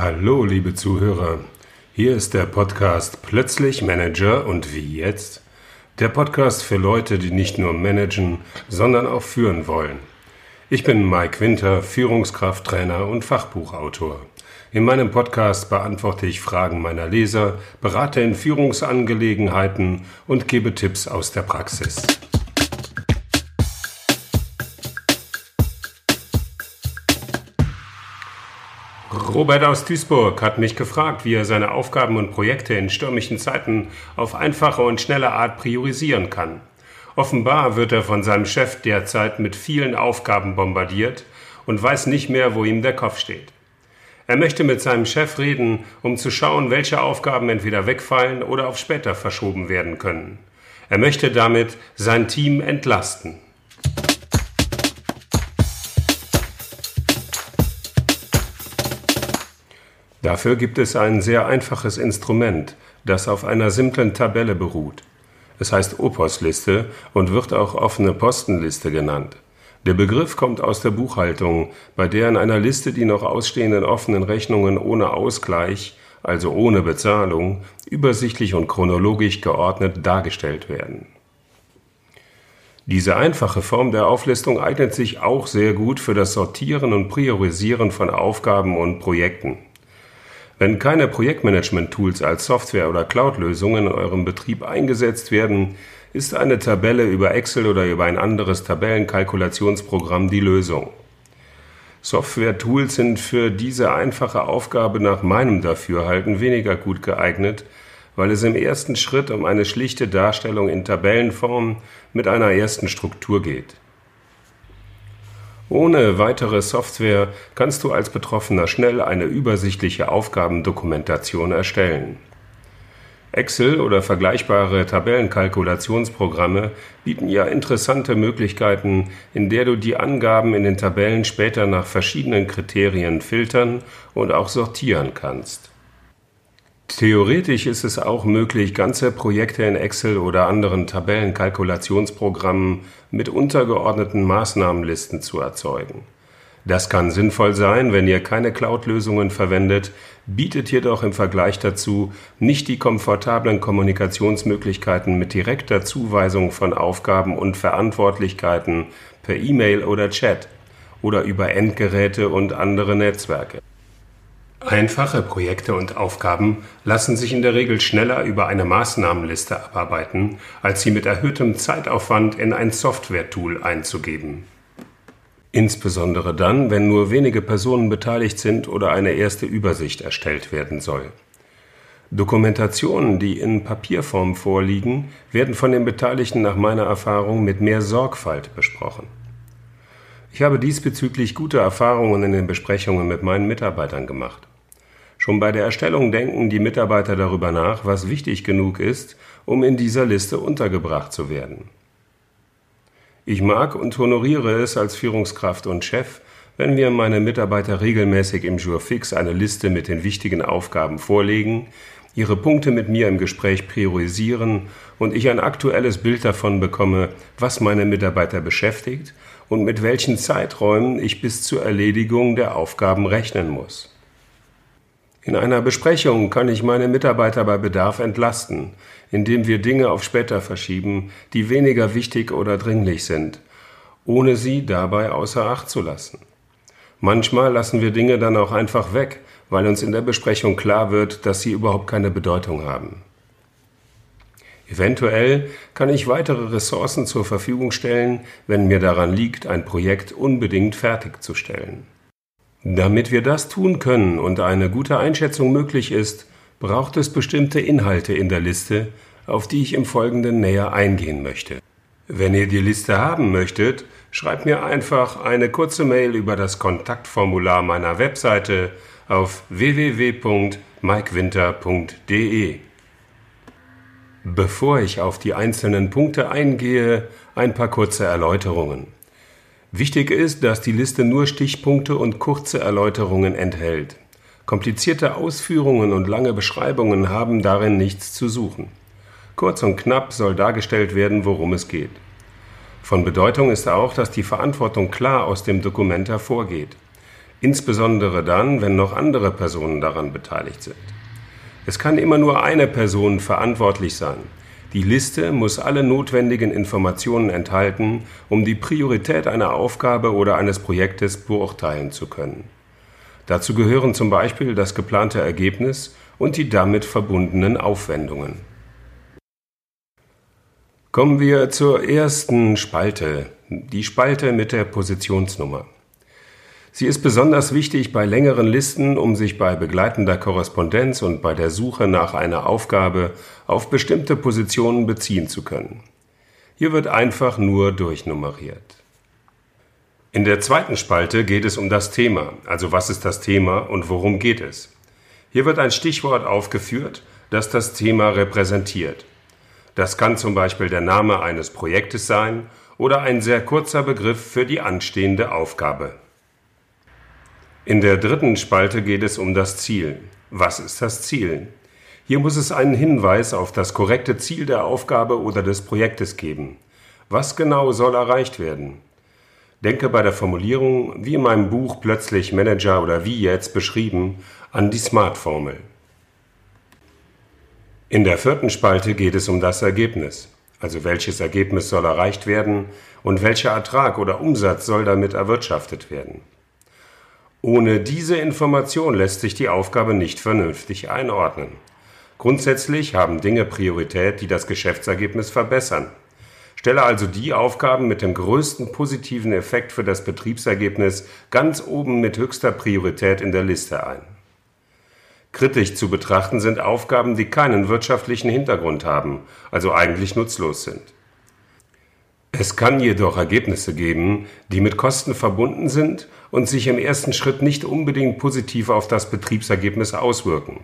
Hallo, liebe Zuhörer. Hier ist der Podcast Plötzlich Manager und wie jetzt? Der Podcast für Leute, die nicht nur managen, sondern auch führen wollen. Ich bin Mike Winter, Führungskrafttrainer und Fachbuchautor. In meinem Podcast beantworte ich Fragen meiner Leser, berate in Führungsangelegenheiten und gebe Tipps aus der Praxis. Robert aus Duisburg hat mich gefragt, wie er seine Aufgaben und Projekte in stürmischen Zeiten auf einfache und schnelle Art priorisieren kann. Offenbar wird er von seinem Chef derzeit mit vielen Aufgaben bombardiert und weiß nicht mehr, wo ihm der Kopf steht. Er möchte mit seinem Chef reden, um zu schauen, welche Aufgaben entweder wegfallen oder auf später verschoben werden können. Er möchte damit sein Team entlasten. Dafür gibt es ein sehr einfaches Instrument, das auf einer simplen Tabelle beruht. Es heißt Opos-Liste und wird auch offene Postenliste genannt. Der Begriff kommt aus der Buchhaltung, bei der in einer Liste die noch ausstehenden offenen Rechnungen ohne Ausgleich, also ohne Bezahlung, übersichtlich und chronologisch geordnet dargestellt werden. Diese einfache Form der Auflistung eignet sich auch sehr gut für das Sortieren und Priorisieren von Aufgaben und Projekten. Wenn keine Projektmanagement-Tools als Software oder Cloud-Lösungen in eurem Betrieb eingesetzt werden, ist eine Tabelle über Excel oder über ein anderes Tabellenkalkulationsprogramm die Lösung. Software-Tools sind für diese einfache Aufgabe nach meinem Dafürhalten weniger gut geeignet, weil es im ersten Schritt um eine schlichte Darstellung in Tabellenform mit einer ersten Struktur geht. Ohne weitere Software kannst du als Betroffener schnell eine übersichtliche Aufgabendokumentation erstellen. Excel oder vergleichbare Tabellenkalkulationsprogramme bieten ja interessante Möglichkeiten, in der du die Angaben in den Tabellen später nach verschiedenen Kriterien filtern und auch sortieren kannst. Theoretisch ist es auch möglich, ganze Projekte in Excel oder anderen Tabellenkalkulationsprogrammen mit untergeordneten Maßnahmenlisten zu erzeugen. Das kann sinnvoll sein, wenn ihr keine Cloud-Lösungen verwendet, bietet jedoch im Vergleich dazu nicht die komfortablen Kommunikationsmöglichkeiten mit direkter Zuweisung von Aufgaben und Verantwortlichkeiten per E-Mail oder Chat oder über Endgeräte und andere Netzwerke. Einfache Projekte und Aufgaben lassen sich in der Regel schneller über eine Maßnahmenliste abarbeiten, als sie mit erhöhtem Zeitaufwand in ein Software-Tool einzugeben. Insbesondere dann, wenn nur wenige Personen beteiligt sind oder eine erste Übersicht erstellt werden soll. Dokumentationen, die in Papierform vorliegen, werden von den Beteiligten nach meiner Erfahrung mit mehr Sorgfalt besprochen. Ich habe diesbezüglich gute Erfahrungen in den Besprechungen mit meinen Mitarbeitern gemacht. Schon bei der Erstellung denken die Mitarbeiter darüber nach, was wichtig genug ist, um in dieser Liste untergebracht zu werden. Ich mag und honoriere es als Führungskraft und Chef, wenn mir meine Mitarbeiter regelmäßig im Jour fix eine Liste mit den wichtigen Aufgaben vorlegen, ihre Punkte mit mir im Gespräch priorisieren und ich ein aktuelles Bild davon bekomme, was meine Mitarbeiter beschäftigt und mit welchen Zeiträumen ich bis zur Erledigung der Aufgaben rechnen muss. In einer Besprechung kann ich meine Mitarbeiter bei Bedarf entlasten, indem wir Dinge auf später verschieben, die weniger wichtig oder dringlich sind, ohne sie dabei außer Acht zu lassen. Manchmal lassen wir Dinge dann auch einfach weg, weil uns in der Besprechung klar wird, dass sie überhaupt keine Bedeutung haben. Eventuell kann ich weitere Ressourcen zur Verfügung stellen, wenn mir daran liegt, ein Projekt unbedingt fertigzustellen. Damit wir das tun können und eine gute Einschätzung möglich ist, braucht es bestimmte Inhalte in der Liste, auf die ich im Folgenden näher eingehen möchte. Wenn ihr die Liste haben möchtet, schreibt mir einfach eine kurze Mail über das Kontaktformular meiner Webseite auf www.mikewinter.de. Bevor ich auf die einzelnen Punkte eingehe, ein paar kurze Erläuterungen. Wichtig ist, dass die Liste nur Stichpunkte und kurze Erläuterungen enthält. Komplizierte Ausführungen und lange Beschreibungen haben darin nichts zu suchen. Kurz und knapp soll dargestellt werden, worum es geht. Von Bedeutung ist auch, dass die Verantwortung klar aus dem Dokument hervorgeht. insbesondere dann, wenn noch andere Personen daran beteiligt sind. Es kann immer nur eine Person verantwortlich sein. Die Liste muss alle notwendigen Informationen enthalten, um die Priorität einer Aufgabe oder eines Projektes beurteilen zu können. Dazu gehören zum Beispiel das geplante Ergebnis und die damit verbundenen Aufwendungen. Kommen wir zur ersten Spalte, die Spalte mit der Positionsnummer. Sie ist besonders wichtig bei längeren Listen, um sich bei begleitender Korrespondenz und bei der Suche nach einer Aufgabe auf bestimmte Positionen beziehen zu können. Hier wird einfach nur durchnummeriert. In der zweiten Spalte geht es um das Thema, also was ist das Thema und worum geht es. Hier wird ein Stichwort aufgeführt, das das Thema repräsentiert. Das kann zum Beispiel der Name eines Projektes sein oder ein sehr kurzer Begriff für die anstehende Aufgabe. In der dritten Spalte geht es um das Ziel. Was ist das Ziel? Hier muss es einen Hinweis auf das korrekte Ziel der Aufgabe oder des Projektes geben. Was genau soll erreicht werden? Denke bei der Formulierung, wie in meinem Buch Plötzlich Manager oder wie jetzt beschrieben, an die SMART-Formel. In der vierten Spalte geht es um das Ergebnis, also welches Ergebnis soll erreicht werden und welcher Ertrag oder Umsatz soll damit erwirtschaftet werden. Ohne diese Information lässt sich die Aufgabe nicht vernünftig einordnen. Grundsätzlich haben Dinge Priorität, die das Geschäftsergebnis verbessern. Stelle also die Aufgaben mit dem größten positiven Effekt für das Betriebsergebnis ganz oben mit höchster Priorität in der Liste ein. Kritisch zu betrachten sind Aufgaben, die keinen wirtschaftlichen Hintergrund haben, also eigentlich nutzlos sind. Es kann jedoch Ergebnisse geben, die mit Kosten verbunden sind und sich im ersten Schritt nicht unbedingt positiv auf das Betriebsergebnis auswirken,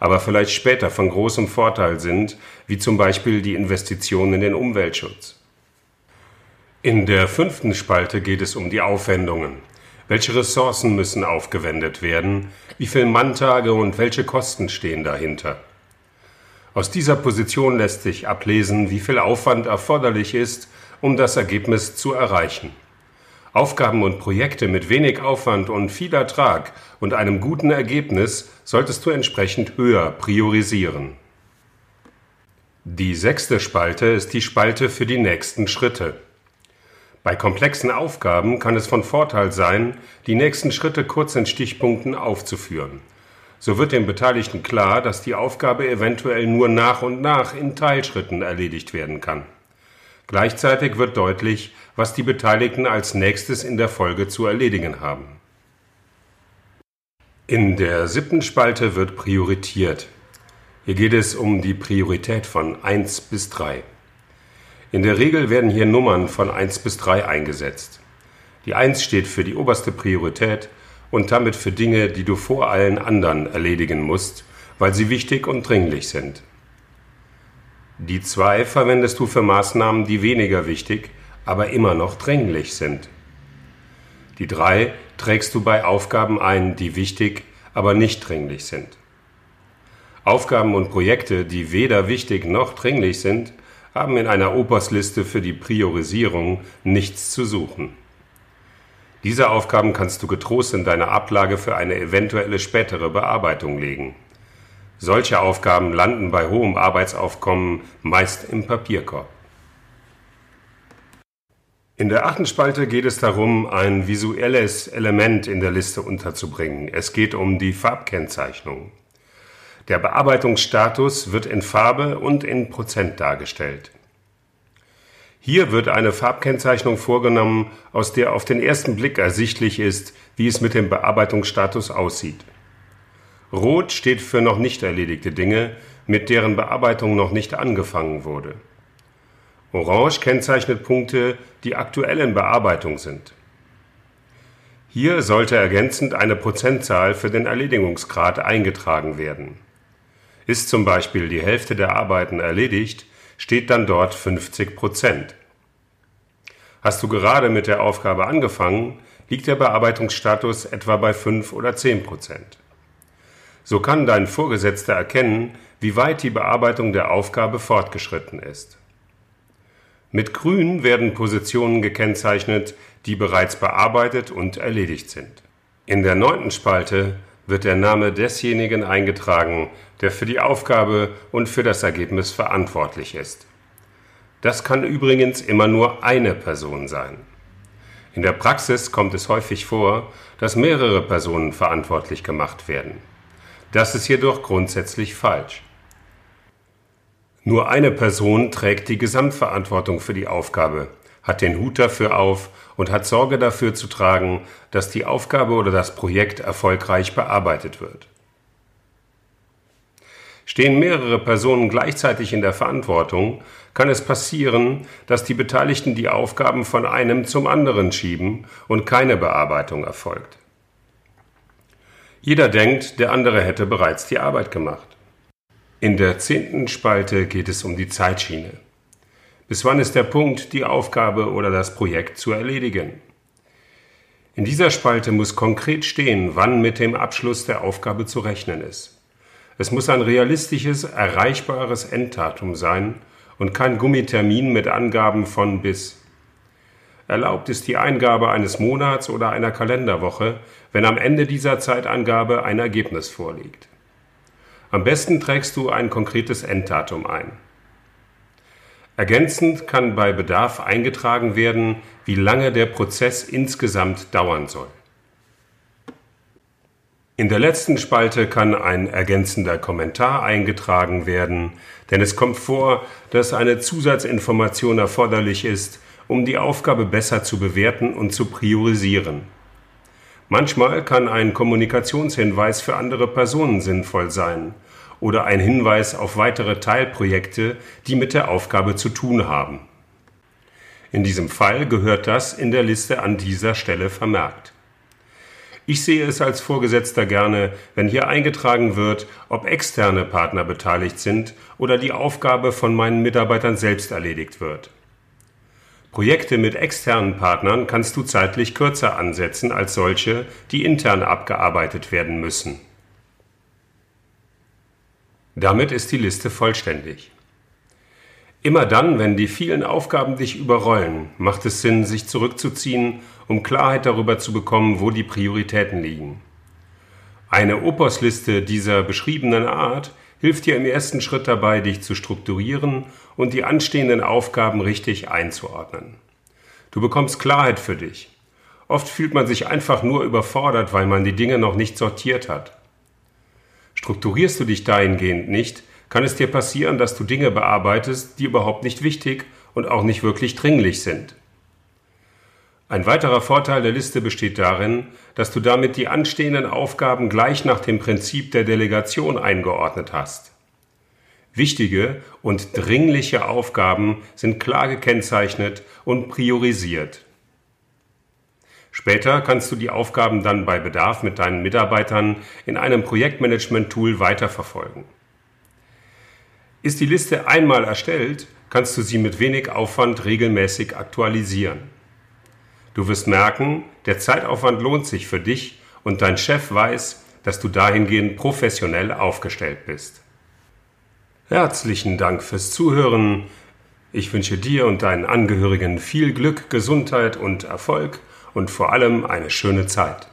aber vielleicht später von großem Vorteil sind, wie zum Beispiel die Investition in den Umweltschutz. In der fünften Spalte geht es um die Aufwendungen. Welche Ressourcen müssen aufgewendet werden? Wie viele Manntage und welche Kosten stehen dahinter? Aus dieser Position lässt sich ablesen, wie viel Aufwand erforderlich ist, um das Ergebnis zu erreichen. Aufgaben und Projekte mit wenig Aufwand und viel Ertrag und einem guten Ergebnis solltest du entsprechend höher priorisieren. Die sechste Spalte ist die Spalte für die nächsten Schritte. Bei komplexen Aufgaben kann es von Vorteil sein, die nächsten Schritte kurz in Stichpunkten aufzuführen. So wird den Beteiligten klar, dass die Aufgabe eventuell nur nach und nach in Teilschritten erledigt werden kann. Gleichzeitig wird deutlich, was die Beteiligten als nächstes in der Folge zu erledigen haben. In der siebten Spalte wird prioritiert. Hier geht es um die Priorität von 1 bis 3. In der Regel werden hier Nummern von 1 bis 3 eingesetzt. Die 1 steht für die oberste Priorität und damit für Dinge, die du vor allen anderen erledigen musst, weil sie wichtig und dringlich sind. Die zwei verwendest du für Maßnahmen, die weniger wichtig, aber immer noch dringlich sind. Die drei trägst du bei Aufgaben ein, die wichtig, aber nicht dringlich sind. Aufgaben und Projekte, die weder wichtig noch dringlich sind, haben in einer Opersliste für die Priorisierung nichts zu suchen. Diese Aufgaben kannst du getrost in deine Ablage für eine eventuelle spätere Bearbeitung legen. Solche Aufgaben landen bei hohem Arbeitsaufkommen meist im Papierkorb. In der achten Spalte geht es darum, ein visuelles Element in der Liste unterzubringen. Es geht um die Farbkennzeichnung. Der Bearbeitungsstatus wird in Farbe und in Prozent dargestellt. Hier wird eine Farbkennzeichnung vorgenommen, aus der auf den ersten Blick ersichtlich ist, wie es mit dem Bearbeitungsstatus aussieht. Rot steht für noch nicht erledigte Dinge, mit deren Bearbeitung noch nicht angefangen wurde. Orange kennzeichnet Punkte, die aktuell in Bearbeitung sind. Hier sollte ergänzend eine Prozentzahl für den Erledigungsgrad eingetragen werden. Ist zum Beispiel die Hälfte der Arbeiten erledigt, steht dann dort 50 Prozent. Hast du gerade mit der Aufgabe angefangen, liegt der Bearbeitungsstatus etwa bei 5 oder 10 Prozent. So kann dein Vorgesetzter erkennen, wie weit die Bearbeitung der Aufgabe fortgeschritten ist. Mit Grün werden Positionen gekennzeichnet, die bereits bearbeitet und erledigt sind. In der neunten Spalte wird der Name desjenigen eingetragen, der für die Aufgabe und für das Ergebnis verantwortlich ist. Das kann übrigens immer nur eine Person sein. In der Praxis kommt es häufig vor, dass mehrere Personen verantwortlich gemacht werden. Das ist jedoch grundsätzlich falsch. Nur eine Person trägt die Gesamtverantwortung für die Aufgabe, hat den Hut dafür auf und hat Sorge dafür zu tragen, dass die Aufgabe oder das Projekt erfolgreich bearbeitet wird. Stehen mehrere Personen gleichzeitig in der Verantwortung, kann es passieren, dass die Beteiligten die Aufgaben von einem zum anderen schieben und keine Bearbeitung erfolgt. Jeder denkt, der andere hätte bereits die Arbeit gemacht. In der zehnten Spalte geht es um die Zeitschiene. Bis wann ist der Punkt, die Aufgabe oder das Projekt zu erledigen? In dieser Spalte muss konkret stehen, wann mit dem Abschluss der Aufgabe zu rechnen ist. Es muss ein realistisches, erreichbares Enddatum sein und kein Gummitermin mit Angaben von bis. Erlaubt ist die Eingabe eines Monats oder einer Kalenderwoche, wenn am Ende dieser Zeitangabe ein Ergebnis vorliegt. Am besten trägst du ein konkretes Enddatum ein. Ergänzend kann bei Bedarf eingetragen werden, wie lange der Prozess insgesamt dauern soll. In der letzten Spalte kann ein ergänzender Kommentar eingetragen werden, denn es kommt vor, dass eine Zusatzinformation erforderlich ist, um die Aufgabe besser zu bewerten und zu priorisieren. Manchmal kann ein Kommunikationshinweis für andere Personen sinnvoll sein oder ein Hinweis auf weitere Teilprojekte, die mit der Aufgabe zu tun haben. In diesem Fall gehört das in der Liste an dieser Stelle vermerkt. Ich sehe es als Vorgesetzter gerne, wenn hier eingetragen wird, ob externe Partner beteiligt sind oder die Aufgabe von meinen Mitarbeitern selbst erledigt wird. Projekte mit externen Partnern kannst du zeitlich kürzer ansetzen als solche, die intern abgearbeitet werden müssen. Damit ist die Liste vollständig. Immer dann, wenn die vielen Aufgaben dich überrollen, macht es Sinn, sich zurückzuziehen, um Klarheit darüber zu bekommen, wo die Prioritäten liegen. Eine Opus-Liste dieser beschriebenen Art hilft dir im ersten Schritt dabei, dich zu strukturieren und die anstehenden Aufgaben richtig einzuordnen. Du bekommst Klarheit für dich. Oft fühlt man sich einfach nur überfordert, weil man die Dinge noch nicht sortiert hat. Strukturierst du dich dahingehend nicht, kann es dir passieren, dass du Dinge bearbeitest, die überhaupt nicht wichtig und auch nicht wirklich dringlich sind. Ein weiterer Vorteil der Liste besteht darin, dass du damit die anstehenden Aufgaben gleich nach dem Prinzip der Delegation eingeordnet hast. Wichtige und dringliche Aufgaben sind klar gekennzeichnet und priorisiert. Später kannst du die Aufgaben dann bei Bedarf mit deinen Mitarbeitern in einem Projektmanagement-Tool weiterverfolgen. Ist die Liste einmal erstellt, kannst du sie mit wenig Aufwand regelmäßig aktualisieren. Du wirst merken, der Zeitaufwand lohnt sich für dich und dein Chef weiß, dass du dahingehend professionell aufgestellt bist. Herzlichen Dank fürs Zuhören. Ich wünsche dir und deinen Angehörigen viel Glück, Gesundheit und Erfolg und vor allem eine schöne Zeit.